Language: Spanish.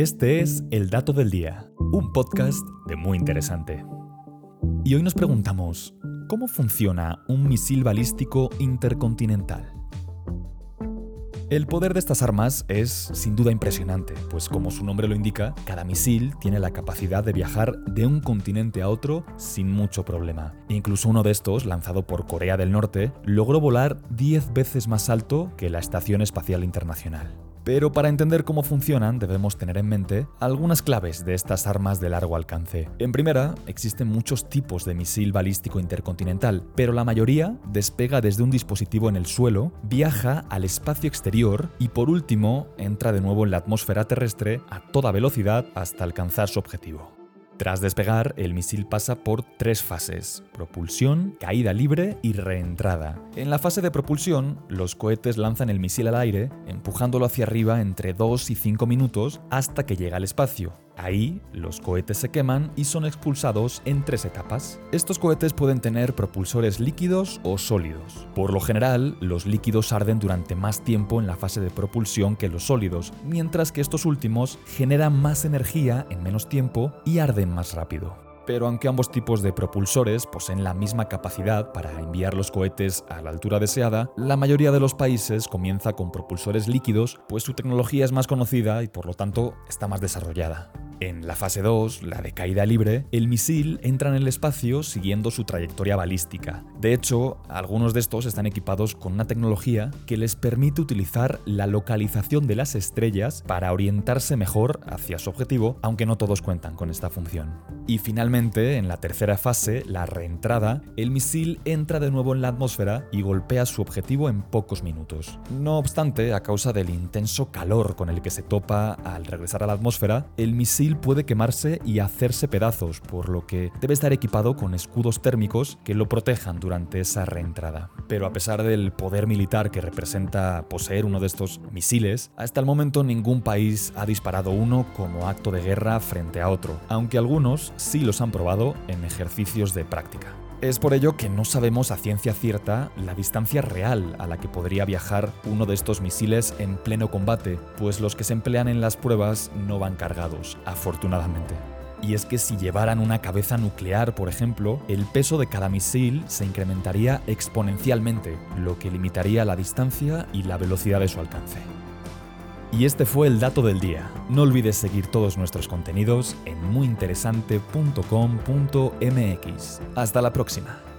Este es El Dato del Día, un podcast de muy interesante. Y hoy nos preguntamos, ¿cómo funciona un misil balístico intercontinental? El poder de estas armas es sin duda impresionante, pues como su nombre lo indica, cada misil tiene la capacidad de viajar de un continente a otro sin mucho problema. Incluso uno de estos, lanzado por Corea del Norte, logró volar 10 veces más alto que la Estación Espacial Internacional. Pero para entender cómo funcionan debemos tener en mente algunas claves de estas armas de largo alcance. En primera, existen muchos tipos de misil balístico intercontinental, pero la mayoría despega desde un dispositivo en el suelo, viaja al espacio exterior y por último entra de nuevo en la atmósfera terrestre a toda velocidad hasta alcanzar su objetivo. Tras despegar, el misil pasa por tres fases, propulsión, caída libre y reentrada. En la fase de propulsión, los cohetes lanzan el misil al aire, empujándolo hacia arriba entre 2 y 5 minutos hasta que llega al espacio. Ahí, los cohetes se queman y son expulsados en tres etapas. Estos cohetes pueden tener propulsores líquidos o sólidos. Por lo general, los líquidos arden durante más tiempo en la fase de propulsión que los sólidos, mientras que estos últimos generan más energía en menos tiempo y arden más rápido pero aunque ambos tipos de propulsores poseen la misma capacidad para enviar los cohetes a la altura deseada, la mayoría de los países comienza con propulsores líquidos, pues su tecnología es más conocida y por lo tanto está más desarrollada. En la fase 2, la de caída libre, el misil entra en el espacio siguiendo su trayectoria balística. De hecho, algunos de estos están equipados con una tecnología que les permite utilizar la localización de las estrellas para orientarse mejor hacia su objetivo, aunque no todos cuentan con esta función. Y finalmente, en la tercera fase, la reentrada, el misil entra de nuevo en la atmósfera y golpea su objetivo en pocos minutos. No obstante, a causa del intenso calor con el que se topa al regresar a la atmósfera, el misil puede quemarse y hacerse pedazos, por lo que debe estar equipado con escudos térmicos que lo protejan durante esa reentrada. Pero a pesar del poder militar que representa poseer uno de estos misiles, hasta el momento ningún país ha disparado uno como acto de guerra frente a otro, aunque algunos sí los han probado en ejercicios de práctica. Es por ello que no sabemos a ciencia cierta la distancia real a la que podría viajar uno de estos misiles en pleno combate, pues los que se emplean en las pruebas no van cargados, afortunadamente. Y es que si llevaran una cabeza nuclear, por ejemplo, el peso de cada misil se incrementaría exponencialmente, lo que limitaría la distancia y la velocidad de su alcance. Y este fue el dato del día. No olvides seguir todos nuestros contenidos en muyinteresante.com.mx. Hasta la próxima.